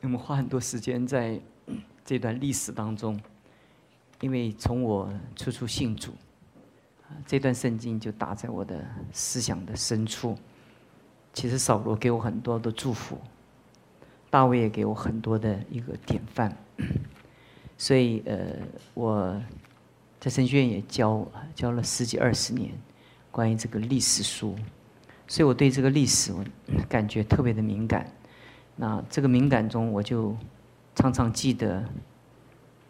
我们花很多时间在这段历史当中，因为从我初初信主，这段圣经就打在我的思想的深处。其实扫罗给我很多的祝福，大卫也给我很多的一个典范。所以呃，我在神学院也教教了十几二十年关于这个历史书，所以我对这个历史我感觉特别的敏感。那这个敏感中，我就常常记得，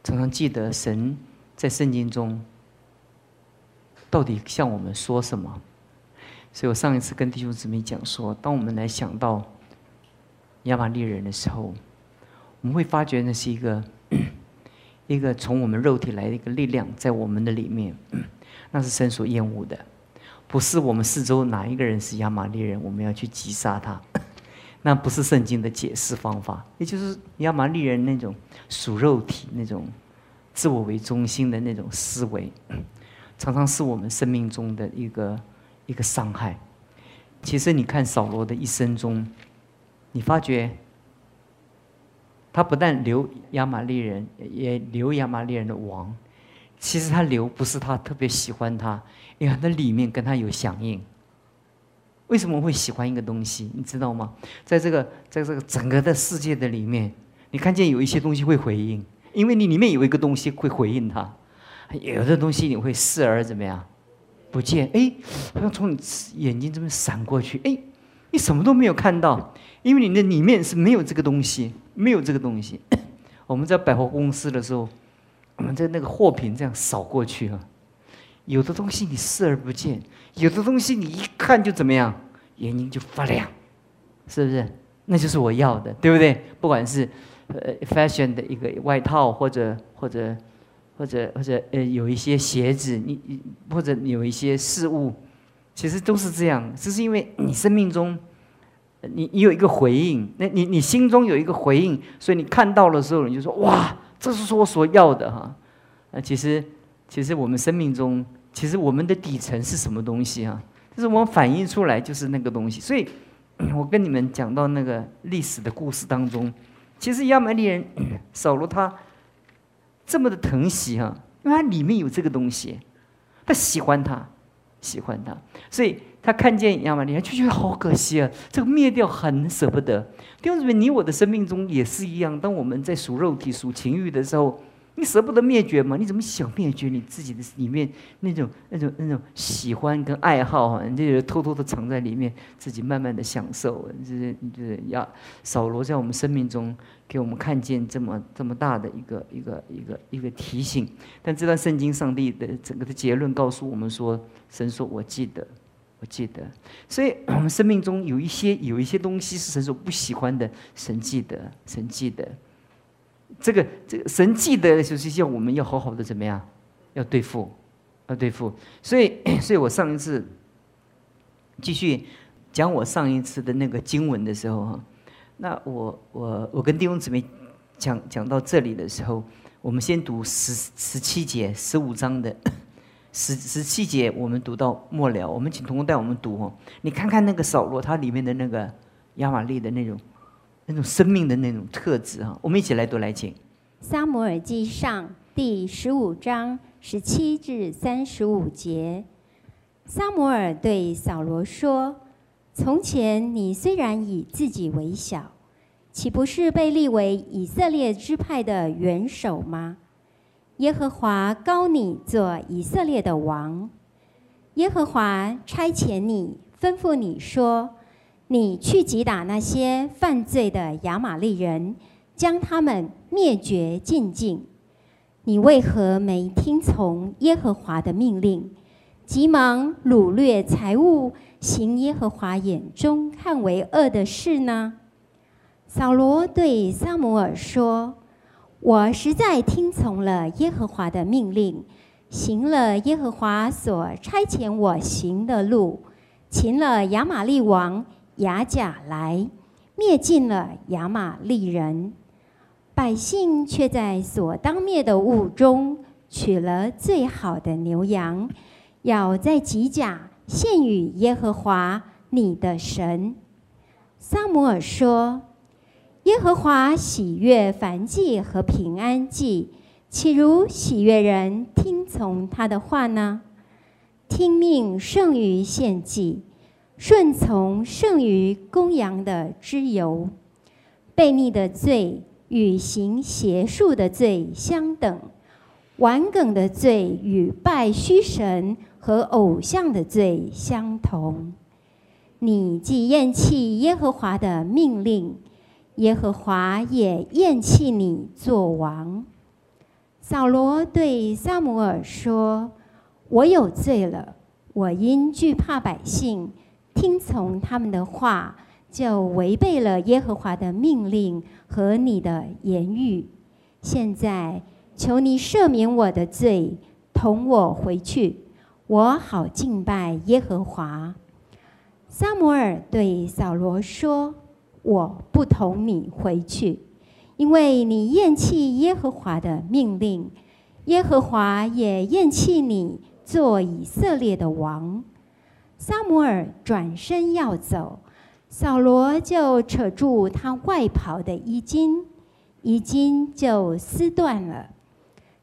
常常记得神在圣经中到底向我们说什么。所以我上一次跟弟兄姊妹讲说，当我们来想到亚玛利人的时候，我们会发觉那是一个 一个从我们肉体来的一个力量在我们的里面，那是神所厌恶的，不是我们四周哪一个人是亚玛利人，我们要去击杀他。那不是圣经的解释方法，也就是亚玛利人那种属肉体、那种自我为中心的那种思维，常常是我们生命中的一个一个伤害。其实你看扫罗的一生中，你发觉他不但留亚玛利人，也留亚玛利人的王。其实他留不是他特别喜欢他，因为他里面跟他有响应。为什么会喜欢一个东西？你知道吗？在这个，在这个整个的世界的里面，你看见有一些东西会回应，因为你里面有一个东西会回应它。有的东西你会视而怎么样？不见，哎，好像从你眼睛这边闪过去，哎，你什么都没有看到，因为你的里面是没有这个东西，没有这个东西。我们在百货公司的时候，我们在那个货品这样扫过去啊。有的东西你视而不见，有的东西你一看就怎么样，眼睛就发亮，是不是？那就是我要的，对不对？不管是呃 fashion 的一个外套，或者或者或者或者呃有一些鞋子，你你或者有一些事物，其实都是这样。这是因为你生命中，你你有一个回应，那你你心中有一个回应，所以你看到的时候，你就说哇，这是我所要的哈。那其实其实我们生命中。其实我们的底层是什么东西啊？就是我们反映出来就是那个东西。所以，我跟你们讲到那个历史的故事当中，其实亚玛利人 扫罗他这么的疼惜哈，因为他里面有这个东西，他喜欢他，喜欢他，所以他看见亚玛利人就觉得好可惜啊，这个灭掉很舍不得。弟兄姊妹，你我的生命中也是一样，当我们在数肉体、数情欲的时候。你舍不得灭绝吗？你怎么想灭绝你自己的里面那种那种那种喜欢跟爱好啊？你就偷偷的藏在里面，自己慢慢的享受。就是就是要扫罗在我们生命中给我们看见这么这么大的一个一个一个一个提醒。但这段圣经上帝的整个的结论告诉我们说：神说我记得，我记得。所以我们生命中有一些有一些东西是神所不喜欢的，神记得，神记得。这个这个神记得就是叫我们要好好的怎么样，要对付，要对付。所以，所以我上一次继续讲我上一次的那个经文的时候哈，那我我我跟弟兄姊妹讲讲到这里的时候，我们先读十十七节十五章的十十七节，我们读到末了，我们请同工带我们读哦。你看看那个扫罗他里面的那个亚玛利的那种。那种生命的那种特质哈，我们一起来读来听。撒摩尔记上第十五章十七至三十五节，撒摩尔对扫罗说：“从前你虽然以自己为小，岂不是被立为以色列支派的元首吗？耶和华高你做以色列的王，耶和华差遣你，吩咐你说。”你去击打那些犯罪的亚玛利人，将他们灭绝尽尽。你为何没听从耶和华的命令，急忙掳掠财物，行耶和华眼中看为恶的事呢？扫罗对撒母耳说：“我实在听从了耶和华的命令，行了耶和华所差遣我行的路，擒了亚玛利王。”雅甲来灭尽了亚玛利人，百姓却在所当灭的物中取了最好的牛羊，要在吉甲献与耶和华你的神。撒母耳说：“耶和华喜悦凡祭和平安祭，岂如喜悦人听从他的话呢？听命胜于献祭，顺从胜于公羊的脂油。悖逆的罪与行邪术的罪相等，顽梗的罪与拜虚神和偶像的罪相同。你既厌弃耶和华的命令，耶和华也厌弃你做王。扫罗对撒母耳说：“我有罪了，我因惧怕百姓，听从他们的话。”就违背了耶和华的命令和你的言语。现在求你赦免我的罪，同我回去，我好敬拜耶和华。撒摩尔对扫罗说：“我不同你回去，因为你厌弃耶和华的命令，耶和华也厌弃你做以色列的王。”撒摩尔转身要走。扫罗就扯住他外袍的衣襟，衣襟就撕断了。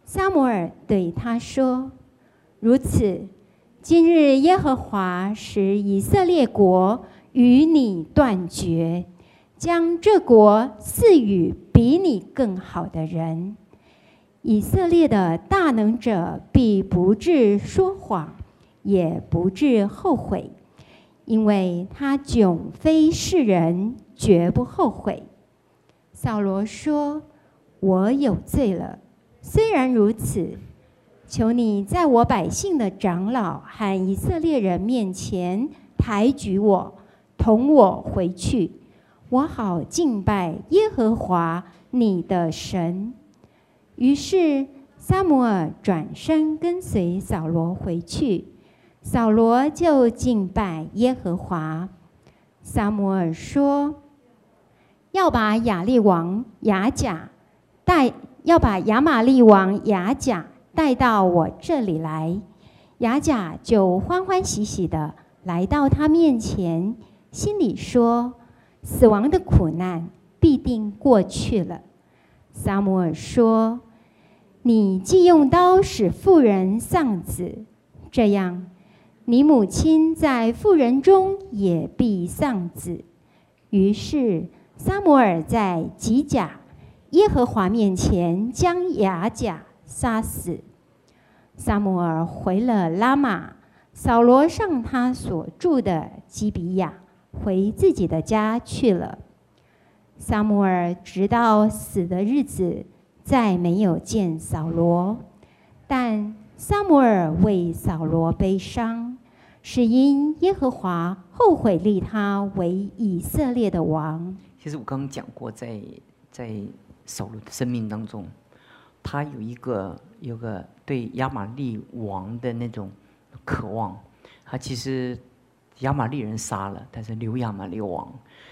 撒摩尔对他说：“如此，今日耶和华使以色列国与你断绝，将这国赐予比你更好的人。以色列的大能者必不至说谎，也不致后悔。”因为他迥非世人，绝不后悔。扫罗说：“我有罪了。虽然如此，求你在我百姓的长老和以色列人面前抬举我，同我回去，我好敬拜耶和华你的神。”于是撒母耳转身跟随扫罗回去。扫罗就敬拜耶和华。撒摩尔说：“要把亚利王雅甲带，要把亚玛利王雅甲带到我这里来。”雅甲就欢欢喜喜的来到他面前，心里说：“死亡的苦难必定过去了。”撒摩尔说：“你既用刀使妇人丧子，这样。”你母亲在妇人中也必丧子。于是撒摩尔在吉甲耶和华面前将雅甲杀死。撒摩尔回了拉玛，扫罗上他所住的基比亚，回自己的家去了。撒摩尔直到死的日子，再没有见扫罗，但撒摩尔为扫罗悲伤。是因耶和华后悔立他为以色列的王。其实我刚刚讲过，在在扫罗的生命当中，他有一个有个对亚玛利王的那种渴望。他其实亚玛利人杀了，但是留亚玛利王。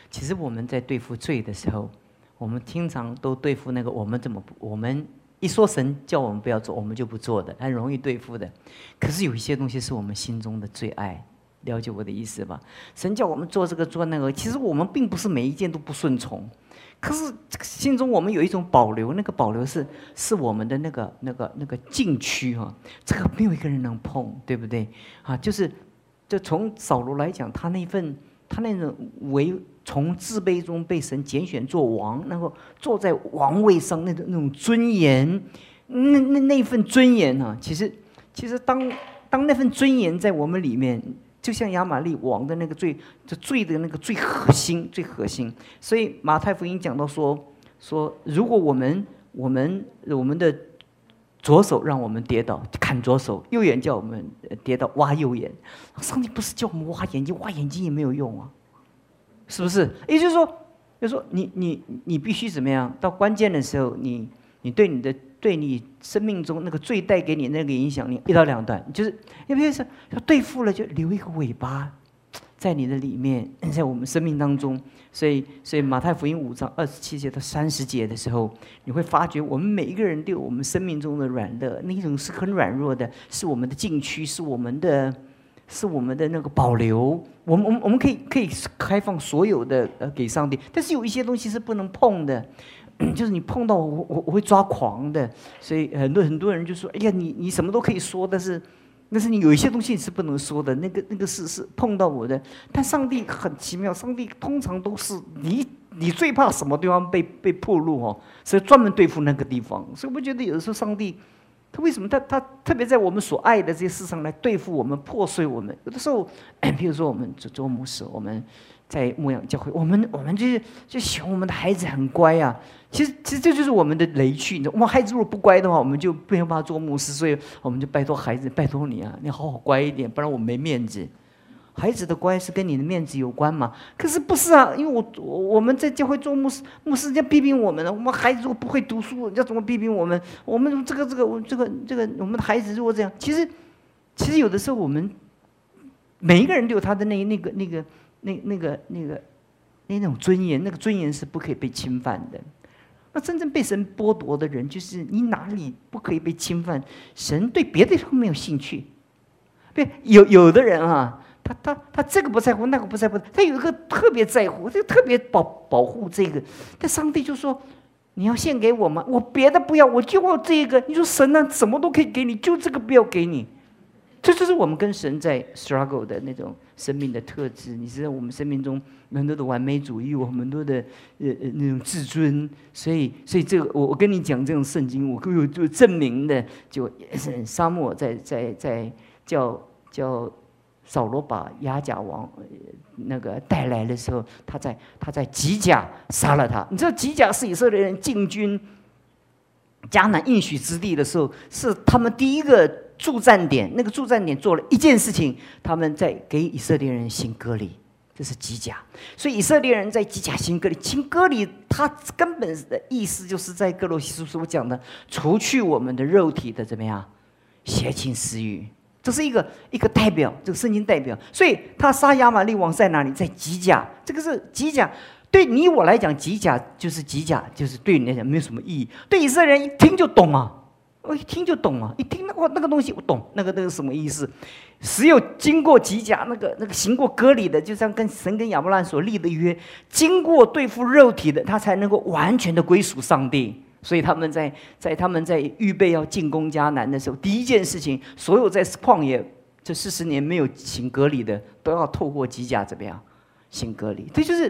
其实我们在对付罪的时候，我们经常都对付那个我们怎么我们。一说神叫我们不要做，我们就不做的，很容易对付的。可是有一些东西是我们心中的最爱，了解我的意思吧？神叫我们做这个做那个，其实我们并不是每一件都不顺从。可是这个心中我们有一种保留，那个保留是是我们的那个那个那个禁区哈，这个没有一个人能碰，对不对？啊，就是就从扫罗来讲，他那份他那种为。从自卑中被神拣选做王，然后坐在王位上那种那种尊严，那那那份尊严呢？其实，其实当当那份尊严在我们里面，就像亚玛利王的那个最这最的那个最核心最核心。所以马太福音讲到说说，如果我们我们我们的左手让我们跌倒砍左手，右眼叫我们跌倒挖右眼，上帝不是叫我们挖眼睛，挖眼睛也没有用啊。是不是？也就是说，就是说你你你必须怎么样？到关键的时候，你你对你的对你生命中那个罪带给你那个影响，你一刀两断。就是因为是要对付了，就留一个尾巴在你的里面，在我们生命当中。所以，所以马太福音五章二十七节到三十节的时候，你会发觉我们每一个人对我们生命中的软弱，那一种是很软弱的，是我们的禁区，是我们的。是我们的那个保留。我们我们我们可以可以开放所有的呃给上帝，但是有一些东西是不能碰的，就是你碰到我我我会抓狂的。所以很多很多人就说：“哎呀，你你什么都可以说，但是但是你有一些东西是不能说的。那个那个是是碰到我的。但上帝很奇妙，上帝通常都是你你最怕什么地方被被破路哦，所以专门对付那个地方。所以我觉得有的时候上帝。他为什么他他特别在我们所爱的这些事上来对付我们破碎我们？有的时候，比如说我们做做牧师，我们在牧养教会，我们我们就是就喜欢我们的孩子很乖啊。其实其实这就是我们的雷区，你知道，我们孩子如果不乖的话，我们就没有办法做牧师，所以我们就拜托孩子，拜托你啊，你好好乖一点，不然我没面子。孩子的乖是跟你的面子有关嘛？可是不是啊？因为我我我们在教会做牧师，牧师要批评我们了。我们孩子如果不会读书，要怎么批评我们？我们这个这个我这个这个我们的孩子如果这样，其实其实有的时候我们每一个人都有他的那那个那个那那个那个那种尊严，那个尊严是不可以被侵犯的。那真正被神剥夺的人，就是你哪里不可以被侵犯？神对别的地方没有兴趣。对，有有的人啊。他他他这个不在乎，那个不在乎，他有一个特别在乎，就特别保保护这个。但上帝就说：“你要献给我吗？我别的不要，我就要这个。”你说神呢，什么都可以给你，就这个不要给你。这就是我们跟神在 struggle 的那种生命的特质。你知道，我们生命中很多的完美主义，我很多的呃呃那种自尊。所以，所以这个我我跟你讲这种圣经，我有就证明的，就沙漠在在在叫叫。扫罗把亚甲王那个带来的时候，他在他在吉甲杀了他。你知道吉甲是以色列人进军迦南应许之地的时候，是他们第一个驻站点。那个驻站点做了一件事情，他们在给以色列人行割礼，这是吉甲。所以以色列人在吉甲行割礼，行割礼，它根本的意思就是在哥罗西书所讲的，除去我们的肉体的怎么样邪情私欲。这是一个一个代表，这个圣经代表，所以他杀亚玛利王在哪里？在吉甲，这个是吉甲。对你我来讲，吉甲就是吉甲，就是对你来讲没有什么意义。对以色列人一听就懂啊，我一听就懂啊，一听那个那个东西我懂，那个那个什么意思？只有经过吉甲，那个那个行过割礼的，就像跟神跟亚伯兰所立的约，经过对付肉体的，他才能够完全的归属上帝。所以他们在在他们在预备要进攻迦南的时候，第一件事情，所有在旷野这四十年没有行隔离的，都要透过机甲怎么样行隔离？这就是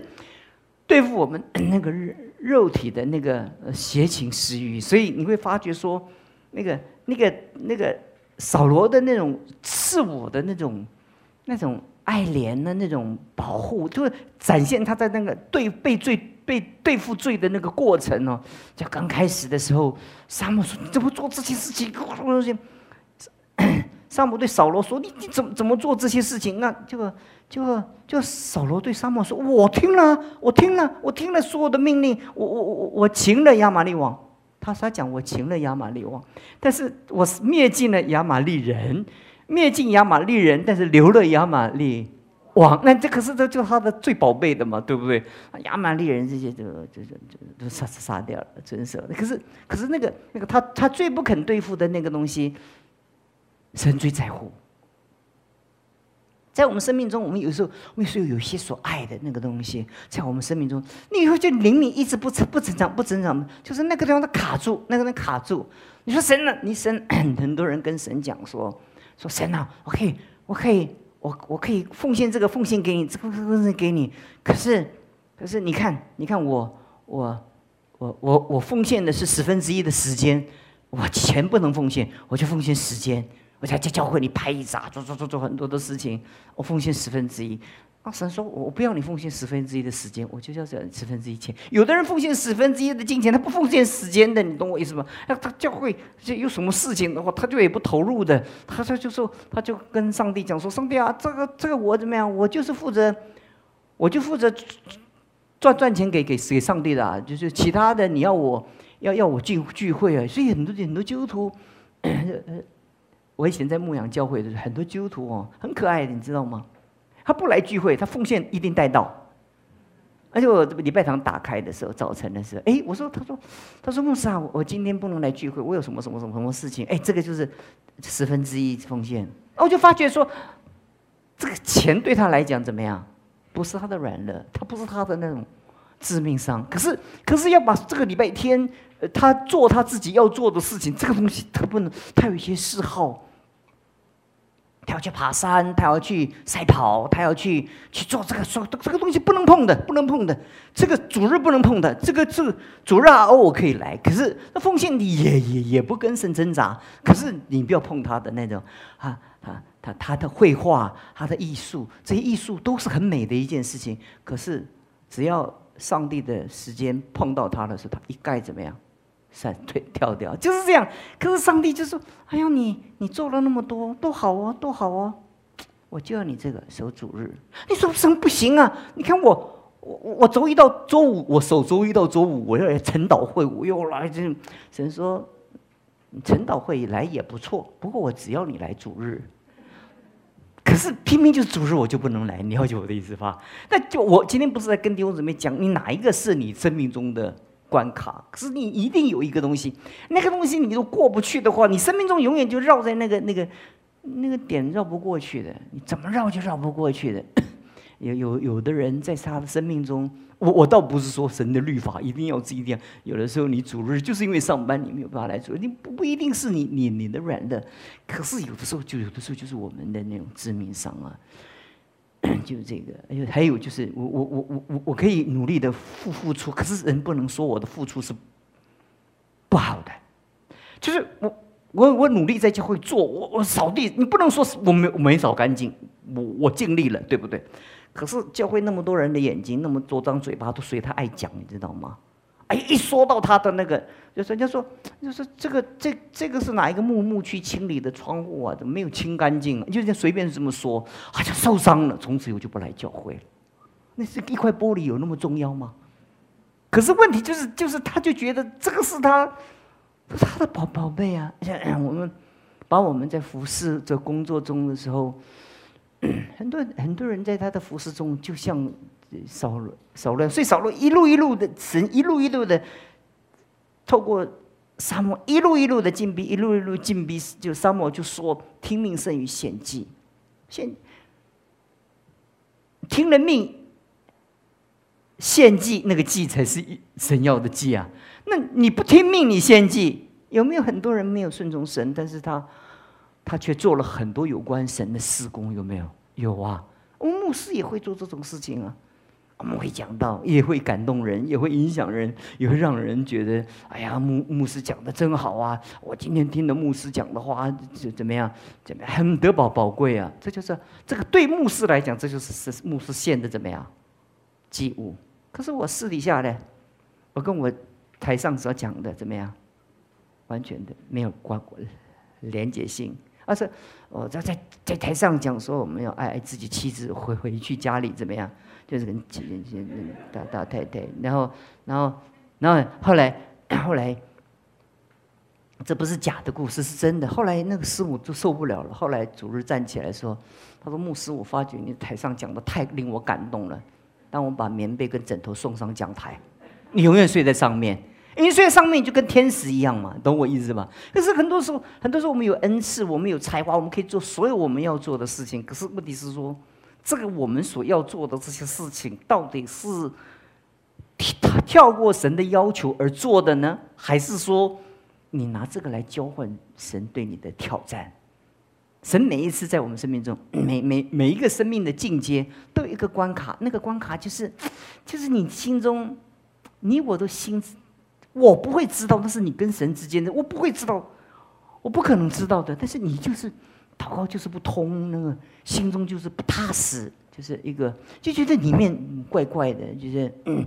对付我们那个肉体的那个邪情私欲。所以你会发觉说，那个那个那个扫罗的那种自我的那种那种爱怜的那种保护，就是展现他在那个对被罪。被对付罪的那个过程哦，就刚开始的时候，沙姆说：“你怎么做这些事情？”东西，沙姆对扫罗说：“你你怎么怎么做这些事情？”那就就就扫罗对沙姆说：“我听了，我听了，我听了所有的命令，我我我我擒了亚玛利王。”他他讲：“我擒了亚玛利王，但是我灭尽了亚玛利人，灭尽亚玛利人，但是留了亚玛利。”王，那这可是这就他的最宝贝的嘛，对不对？亚玛利人这些就就就就都杀杀掉了，真是。可是可是那个那个他他最不肯对付的那个东西，神最在乎。在我们生命中，我们有时候我们有有些所爱的那个东西，在我们生命中，你以后就灵敏一直不成不成长不成长，就是那个地方它卡住，那个人卡住。你说神呢？你神 很多人跟神讲说说神啊，我可以我可以。我我可以奉献这个奉献给你，这个奉献给你。可是，可是你看，你看我我我我我奉献的是十分之一的时间，我钱不能奉献，我就奉献时间。我在教会里拍一扎，做做做做很多的事情，我奉献十分之一。啊！神说：“我不要你奉献十分之一的时间，我就要这十分之一钱。有的人奉献十分之一的金钱，他不奉献时间的，你懂我意思吗？那他教会就有什么事情的话，他就也不投入的。他他就说，他就跟上帝讲说：上帝啊，这个这个我怎么样？我就是负责，我就负责赚赚钱给给给上帝的，就是其他的你要我要要我聚聚会啊。所以很多很多基督徒，我以前在牧羊教会的时候，很多基督徒哦，很可爱的，你知道吗？”他不来聚会，他奉献一定带到。而且我礼拜堂打开的时候，早晨的时候，哎，我说，他说，他说牧师啊，我今天不能来聚会，我有什么什么什么什么事情？哎，这个就是十分之一奉献。我就发觉说，这个钱对他来讲怎么样？不是他的软肋，他不是他的那种致命伤。可是，可是要把这个礼拜天，呃，他做他自己要做的事情，这个东西他不能，他有一些嗜好。他要去爬山，他要去赛跑，他要去去做这个说这个东西不能碰的，不能碰的。这个主日不能碰的，这个这个主日啊，偶尔可以来。可是那奉献你也也也不跟神挣扎。可是你不要碰他的那种啊，啊他他的绘画，他的艺术，这些艺术都是很美的一件事情。可是只要上帝的时间碰到他的时候，他一概怎么样？闪退跳掉就是这样，可是上帝就说：“哎呀，你你做了那么多，多好哦，多好哦，我就要你这个守主日。”你说什么不行啊？你看我我我周一到周五，我守周一到周五，我要来晨祷会，我又来这。神说：“晨祷会来也不错，不过我只要你来主日。可是偏偏就是主日我就不能来，你了解我的意思吧？那就我今天不是在跟弟兄姊妹讲，你哪一个是你生命中的？”关卡，可是你一定有一个东西，那个东西你都过不去的话，你生命中永远就绕在那个那个那个点绕不过去的，你怎么绕就绕不过去的。有有有的人在他的生命中，我我倒不是说神的律法一定要这样，有的时候你主日就是因为上班你没有办法来主，你不不一定是你你你的软的，可是有的时候就有的时候就是我们的那种致命伤啊。就这个，哎呦，还有就是，我我我我我我可以努力的付付出，可是人不能说我的付出是不好的。就是我我我努力在教会做，我我扫地，你不能说我没我没扫干净，我我尽力了，对不对？可是教会那么多人的眼睛，那么多张嘴巴都随他爱讲，你知道吗？哎，一说到他的那个，就是人家说，就是这个这这个是哪一个木木去清理的窗户啊？怎么没有清干净？就这随便这么说，好像受伤了，从此以后就不来教会了。那是一块玻璃有那么重要吗？可是问题就是，就是他就觉得这个是他他的宝宝贝啊。像 我们把我们在服侍在工作中的时候，很多很多人在他的服侍中，就像。扫了，扫了，所以扫了一路一路的神，一路一路的透过沙漠，一路一路的进逼，一路一路进逼，就沙漠就说听命胜于献祭，献听了命献祭，那个祭才是神要的祭啊。那你不听命，你献祭，有没有很多人没有顺从神，但是他他却做了很多有关神的施工？有没有？有啊，我们牧师也会做这种事情啊。我们会讲到，也会感动人，也会影响人，也会让人觉得，哎呀，牧牧师讲的真好啊！我今天听的牧师讲的话，怎怎么样？怎么样？很得宝宝贵啊！这就是这个对牧师来讲，这就是是牧师献的怎么样祭物。可是我私底下呢，我跟我台上所讲的怎么样？完全的没有关联结性，而是我在在在台上讲说，我们要爱爱自己妻子，回回去家里怎么样？就是跟几几大大太太，然后，然后，然后后来，后来，这不是假的故事，是真的。后来那个师母就受不了了，后来主日站起来说：“他说牧师，我发觉你台上讲的太令我感动了，当我把棉被跟枕头送上讲台，你永远睡在上面，因为睡在上面就跟天使一样嘛，懂我意思吧？可是很多时候，很多时候我们有恩赐，我们有才华，我们可以做所有我们要做的事情。可是问题是说。”这个我们所要做的这些事情，到底是跳跳过神的要求而做的呢，还是说你拿这个来交换神对你的挑战？神每一次在我们生命中，每每每一个生命的进阶，都有一个关卡，那个关卡就是，就是你心中，你我都心，我不会知道，那是你跟神之间的，我不会知道，我不可能知道的，但是你就是。祷告就是不通，那个心中就是不踏实，就是一个就觉得里面怪怪的，就是嗯，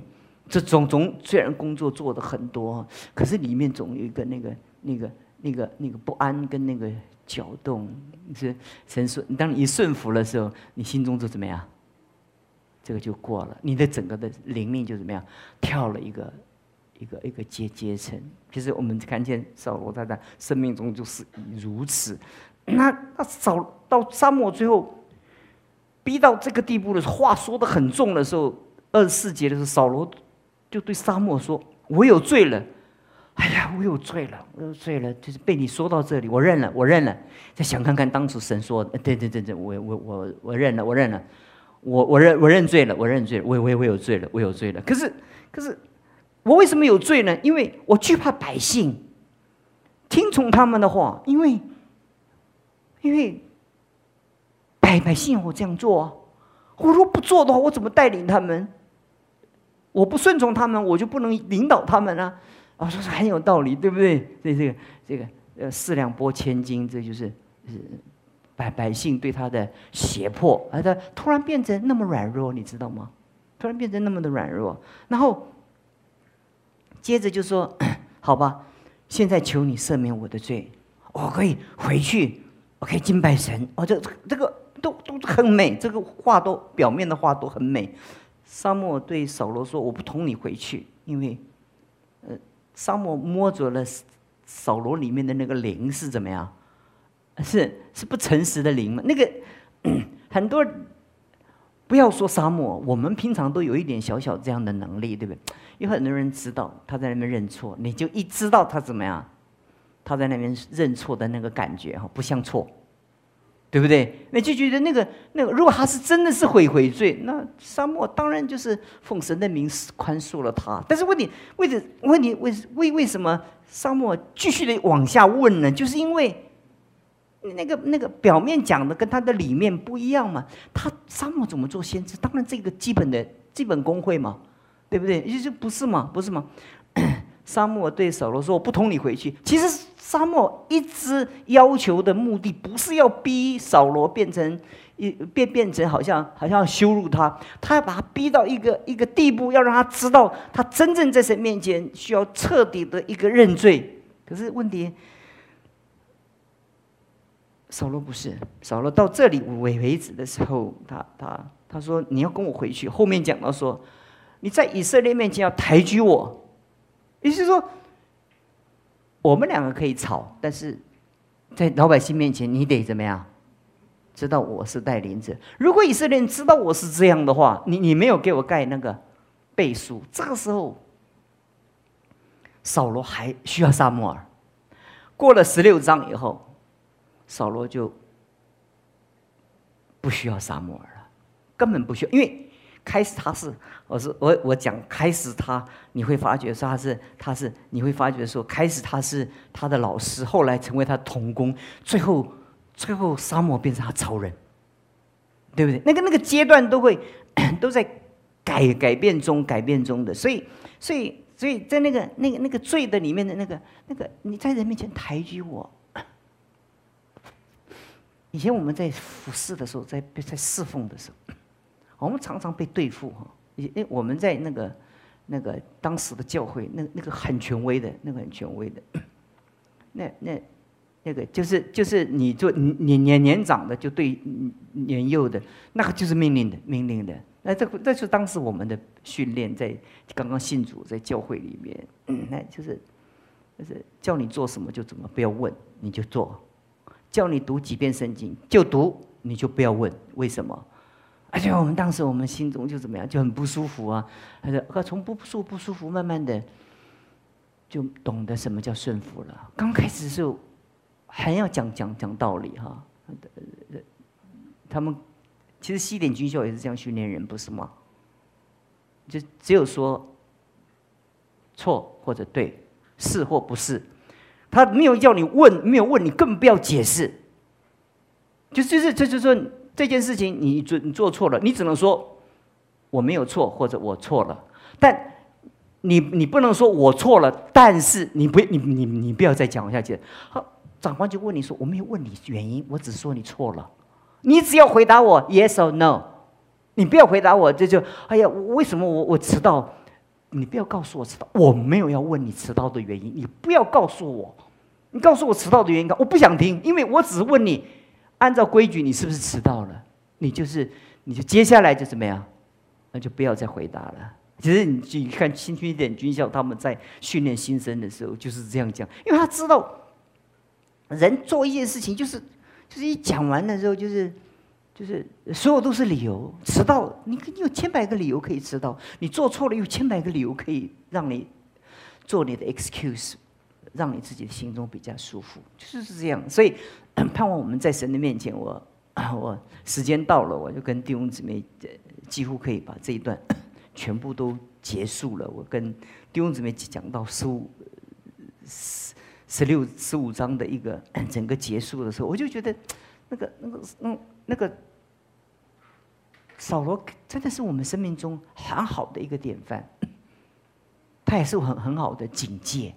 这总总虽然工作做的很多，可是里面总有一个那个那个那个那个不安跟那个搅动。是神说，当你一顺服的时候，你心中就怎么样？这个就过了，你的整个的灵命就怎么样？跳了一个一个一个阶阶层。其实我们看见扫罗他的生命中就是如此。那那扫到沙漠最后，逼到这个地步的时候，话说的很重的时候，二十四节的时候，扫罗就对沙漠说：“我有罪了，哎呀，我有罪了，我有罪了，就是被你说到这里，我认了，我认了。再想看看当初神说，对对对对，我我我我认了，我认了，我我认我认罪了，我认罪了，我我我有罪了，我有罪了。可是可是，我为什么有罪呢？因为我惧怕百姓，听从他们的话，因为因为百百姓我这样做啊，我如果不做的话，我怎么带领他们？我不顺从他们，我就不能领导他们啊。啊，说是很有道理，对不对？这这个这个呃，四两拨千斤，这就是是百百姓对他的胁迫，而他突然变成那么软弱，你知道吗？突然变成那么的软弱，然后接着就说：“ 好吧，现在求你赦免我的罪，我可以回去，我可以敬拜神。哦，这这个都都很美，这个话都表面的话都很美。”沙漠对扫罗说：“我不同你回去，因为。”呃沙漠摸着了扫罗里面的那个灵是怎么样？是是不诚实的灵吗？那个 很多不要说沙漠，我们平常都有一点小小这样的能力，对不对？有很多人知道他在那边认错，你就一知道他怎么样，他在那边认错的那个感觉哈，不像错。对不对？那就觉得那个那个，如果他是真的是悔悔罪，那沙漠当然就是奉神的名宽恕了他。但是问题，为什问题为为为什么沙漠继续的往下问呢？就是因为那个那个表面讲的跟他的里面不一样嘛。他沙漠怎么做先知？当然这个基本的基本工会嘛，对不对？也就不是嘛，不是嘛？沙漠对扫罗说：“我不同你回去。”其实。沙漠一直要求的目的不是要逼扫罗变成一变变成好像好像羞辱他，他要把他逼到一个一个地步，要让他知道他真正在神面前需要彻底的一个认罪。可是问题，扫罗不是扫罗到这里为为止的时候，他他他说你要跟我回去。后面讲到说你在以色列面前要抬举我，也就是说。我们两个可以吵，但是在老百姓面前，你得怎么样？知道我是带领者。如果以色列人知道我是这样的话，你你没有给我盖那个背书，这个时候，扫罗还需要撒母耳。过了十六章以后，扫罗就不需要撒母耳了，根本不需要，因为。开始他是，我是我我讲开始他，你会发觉说他是他是，你会发觉说开始他是他的老师，后来成为他童工，最后最后沙漠变成他超人，对不对？那个那个阶段都会 都在改改变中改变中的，所以所以所以在那个那个那个罪的里面的那个那个你在人面前抬举我，以前我们在服侍的时候，在在侍奉的时候。我们常常被对付哈，因为我们在那个那个当时的教会，那那个很权威的，那个很权威的，那那那个就是就是你做年年年长的就对年幼的，那个就是命令的命令的。那这这是当时我们的训练，在刚刚信主在教会里面，那就是就是叫你做什么就怎么，不要问你就做，叫你读几遍圣经就读，你就不要问为什么。而且我们当时我们心中就怎么样，就很不舒服啊。他说：“从不舒不舒服，慢慢的就懂得什么叫顺服了。刚开始的时候还要讲讲讲道理哈。他们其实西点军校也是这样训练人，不是吗？就只有说错或者对，是或不是，他没有叫你问，没有问你，更不要解释。就就是这就说。”这件事情你做你做错了，你只能说我没有错或者我错了，但你你不能说我错了，但是你不你你你不要再讲下去。好，长官就问你说我没有问你原因，我只说你错了，你只要回答我 yes or no，你不要回答我这就哎呀为什么我我迟到，你不要告诉我迟到，我没有要问你迟到的原因，你不要告诉我，你告诉我迟到的原因，我不想听，因为我只是问你。按照规矩，你是不是迟到了？你就是，你就接下来就怎么样？那就不要再回答了。其实你去看新军点军校，他们在训练新生的时候就是这样讲，因为他知道，人做一件事情就是，就是一讲完了之后就是，就是所有都是理由。迟到，你你有千百个理由可以迟到；你做错了，有千百个理由可以让你做你的 excuse。让你自己的心中比较舒服，就是这样。所以 盼望我们在神的面前，我 我时间到了，我就跟弟兄姊妹几乎可以把这一段 全部都结束了。我跟弟兄姊妹讲到十五十十六十五章的一个整个结束的时候，我就觉得那个那个嗯那个。扫罗真的是我们生命中很好的一个典范，他也是很很好的警戒，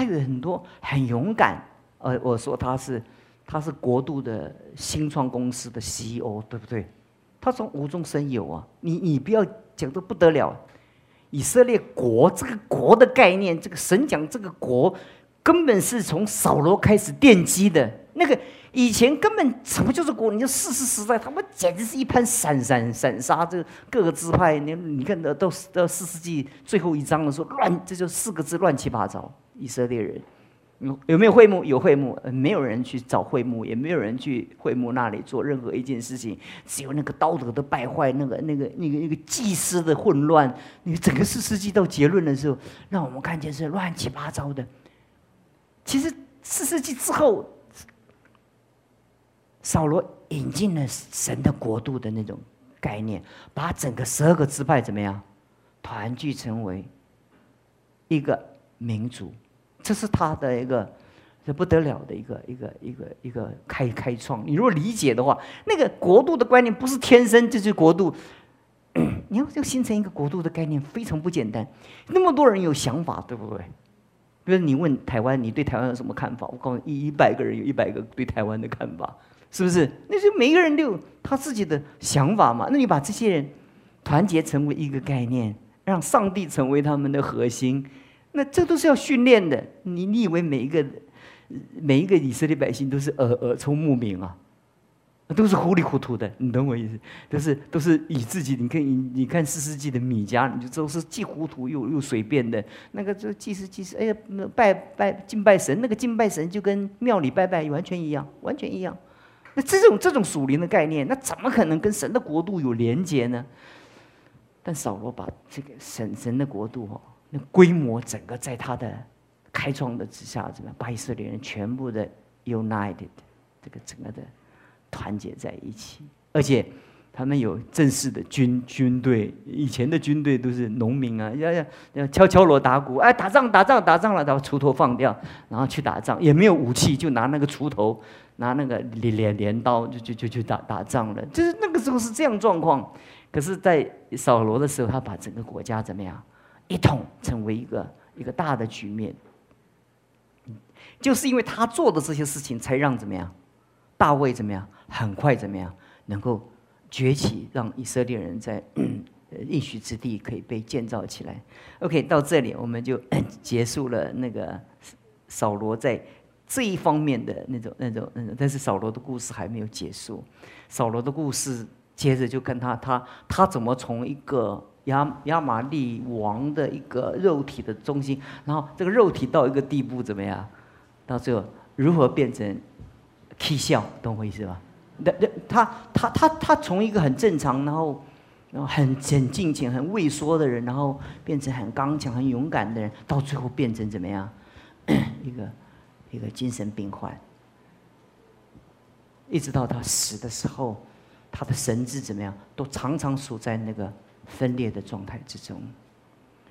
他有很多很勇敢。呃，我说他是他是国度的新创公司的 CEO，对不对？他从无中生有啊！你你不要讲的不得了，以色列国这个国的概念，这个神讲这个国根本是从扫罗开始奠基的那个。以前根本什么就是国？你就世世时代，他们简直是一盘散散散沙。这个各个支派，你你看，到到到四世纪最后一章的时候，乱，这就四个字：乱七八糟。以色列人有有没有会幕？有会幕，没有人去找会幕，也没有人去会幕那里做任何一件事情。只有那个道德的败坏，那个那个那个那个祭司的混乱。你整个四世纪到结论的时候，让我们看见是乱七八糟的。其实四世纪之后。扫罗引进了神的国度的那种概念，把整个十二个支派怎么样团聚成为一个民族，这是他的一个这不得了的一个一个一个一个开开创。你如果理解的话，那个国度的观念不是天生就是国度，你要要形成一个国度的概念非常不简单。那么多人有想法，对不对？比如你问台湾，你对台湾有什么看法？我告诉你，一百个人有一百个对台湾的看法。是不是？那就每个人都有他自己的想法嘛。那你把这些人团结成为一个概念，让上帝成为他们的核心，那这都是要训练的。你你以为每一个每一个以色列百姓都是耳耳聪目明啊？都是糊里糊涂的，你懂我意思？都是都是以自己，你看你你看四世纪的米迦，你就都是既糊涂又又随便的。那个这祭司祭司，哎呀，拜拜敬拜神，那个敬拜神就跟庙里拜拜完全一样，完全一样。那这种这种属灵的概念，那怎么可能跟神的国度有连接呢？但扫罗把这个神神的国度哦，那规模整个在他的开创的之下，怎么把以色列人全部的 united，这个整个的团结在一起，而且他们有正式的军军队，以前的军队都是农民啊，要要要敲敲锣打鼓，哎，打仗打仗打仗了，然后锄头放掉，然后去打仗，也没有武器，就拿那个锄头。拿那个镰镰镰刀就就就去打打仗了，就是那个时候是这样状况。可是，在扫罗的时候，他把整个国家怎么样一统成为一个一个大的局面。就是因为他做的这些事情，才让怎么样大卫怎么样很快怎么样能够崛起，让以色列人在应许之地可以被建造起来。OK，到这里我们就 结束了那个扫罗在。这一方面的那种、那种、那种，但是扫罗的故事还没有结束。扫罗的故事接着就跟他、他、他怎么从一个亚亚玛利王的一个肉体的中心，然后这个肉体到一个地步怎么样？到最后如何变成 K 笑，懂我意思吧？那那他他他他从一个很正常，然后然后很很尽情、很畏缩的人，然后变成很刚强、很勇敢的人，到最后变成怎么样？一个。一个精神病患，一直到他死的时候，他的神智怎么样？都常常处在那个分裂的状态之中。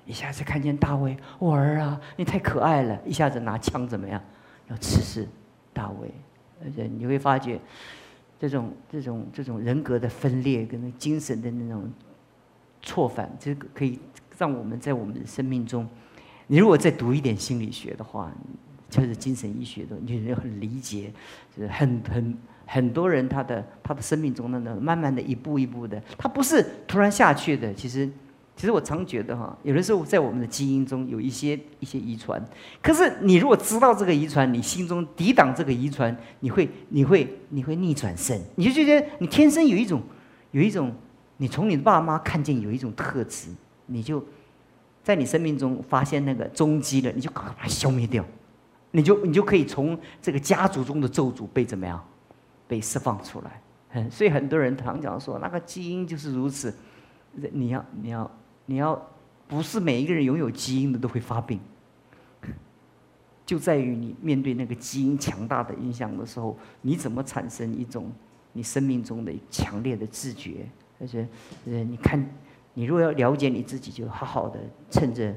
一下子看见大卫，我儿啊，你太可爱了！一下子拿枪怎么样？要刺死大卫。而且你会发觉，这种这种这种人格的分裂跟精神的那种错反，这个可以让我们在我们的生命中，你如果再读一点心理学的话。就是精神医学的，你就很理解，就是很很很多人他的他的生命中的呢慢慢的一步一步的，他不是突然下去的。其实，其实我常觉得哈，有的时候在我们的基因中有一些一些遗传，可是你如果知道这个遗传，你心中抵挡这个遗传，你会你会你会逆转身，你就觉得你天生有一种有一种，你从你的爸妈看见有一种特质，你就在你生命中发现那个踪迹了，你就赶快把它消灭掉。你就你就可以从这个家族中的咒诅被怎么样，被释放出来。所以很多人常讲说，那个基因就是如此。你要你要你要，不是每一个人拥有基因的都会发病。就在于你面对那个基因强大的影响的时候，你怎么产生一种你生命中的强烈的自觉？而且，呃，你看，你如果要了解你自己，就好好的趁着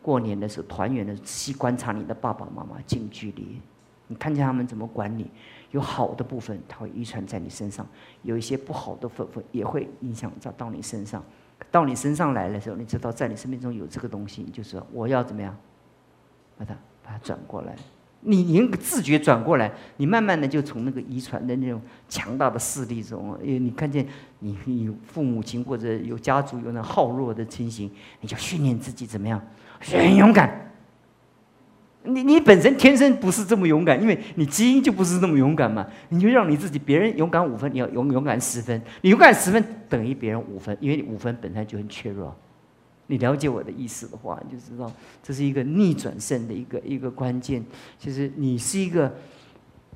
过年的时候、团圆的，仔细观察你的爸爸妈妈，近距离，你看见他们怎么管你。有好的部分，它会遗传在你身上；有一些不好的部分，也会影响到到你身上。到你身上来的时候，你知道在你生命中有这个东西，你就说我要怎么样，把它把它转过来。你你自觉转过来，你慢慢的就从那个遗传的那种强大的势力中，因为你看见你你父母亲或者有家族有那好弱的情形，你就训练自己怎么样，很勇敢。你你本身天生不是这么勇敢，因为你基因就不是这么勇敢嘛。你就让你自己，别人勇敢五分，你要勇勇敢十分。你勇敢十分等于别人五分，因为你五分本身就很脆弱。你了解我的意思的话，你就知道这是一个逆转胜的一个一个关键。其实你是一个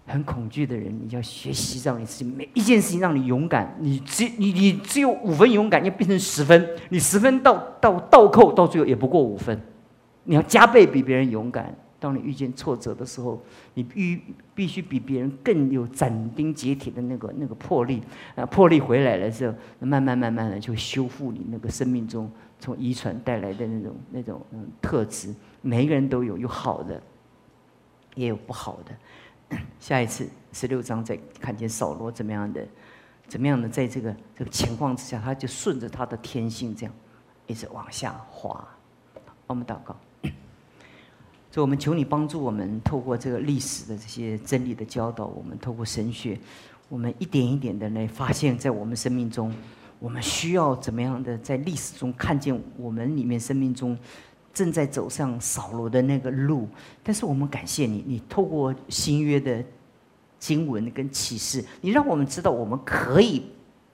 很恐惧的人，你要学习让你自己每一件事情让你勇敢。你只你你只有五分勇敢，要变成十分。你十分到到倒扣到最后也不过五分。你要加倍比别人勇敢。当你遇见挫折的时候，你必必须比别人更有斩钉截铁的那个那个魄力啊！魄力回来了之后，慢慢慢慢的就修复你那个生命中从遗传带来的那种那种嗯特质。每一个人都有有好的，也有不好的。下一次十六章再看见扫罗怎么样的，怎么样的在这个这个情况之下，他就顺着他的天性这样一直往下滑。我们祷告。所以我们求你帮助我们，透过这个历史的这些真理的教导，我们透过神学，我们一点一点的来发现，在我们生命中，我们需要怎么样的在历史中看见我们里面生命中正在走上扫罗的那个路。但是我们感谢你，你透过新约的经文跟启示，你让我们知道我们可以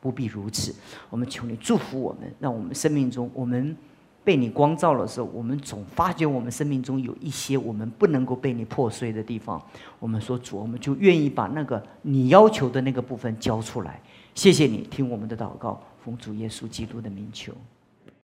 不必如此。我们求你祝福我们，让我们生命中我们。被你光照的时候，我们总发觉我们生命中有一些我们不能够被你破碎的地方。我们说主，我们就愿意把那个你要求的那个部分交出来。谢谢你听我们的祷告，奉主耶稣基督的名求。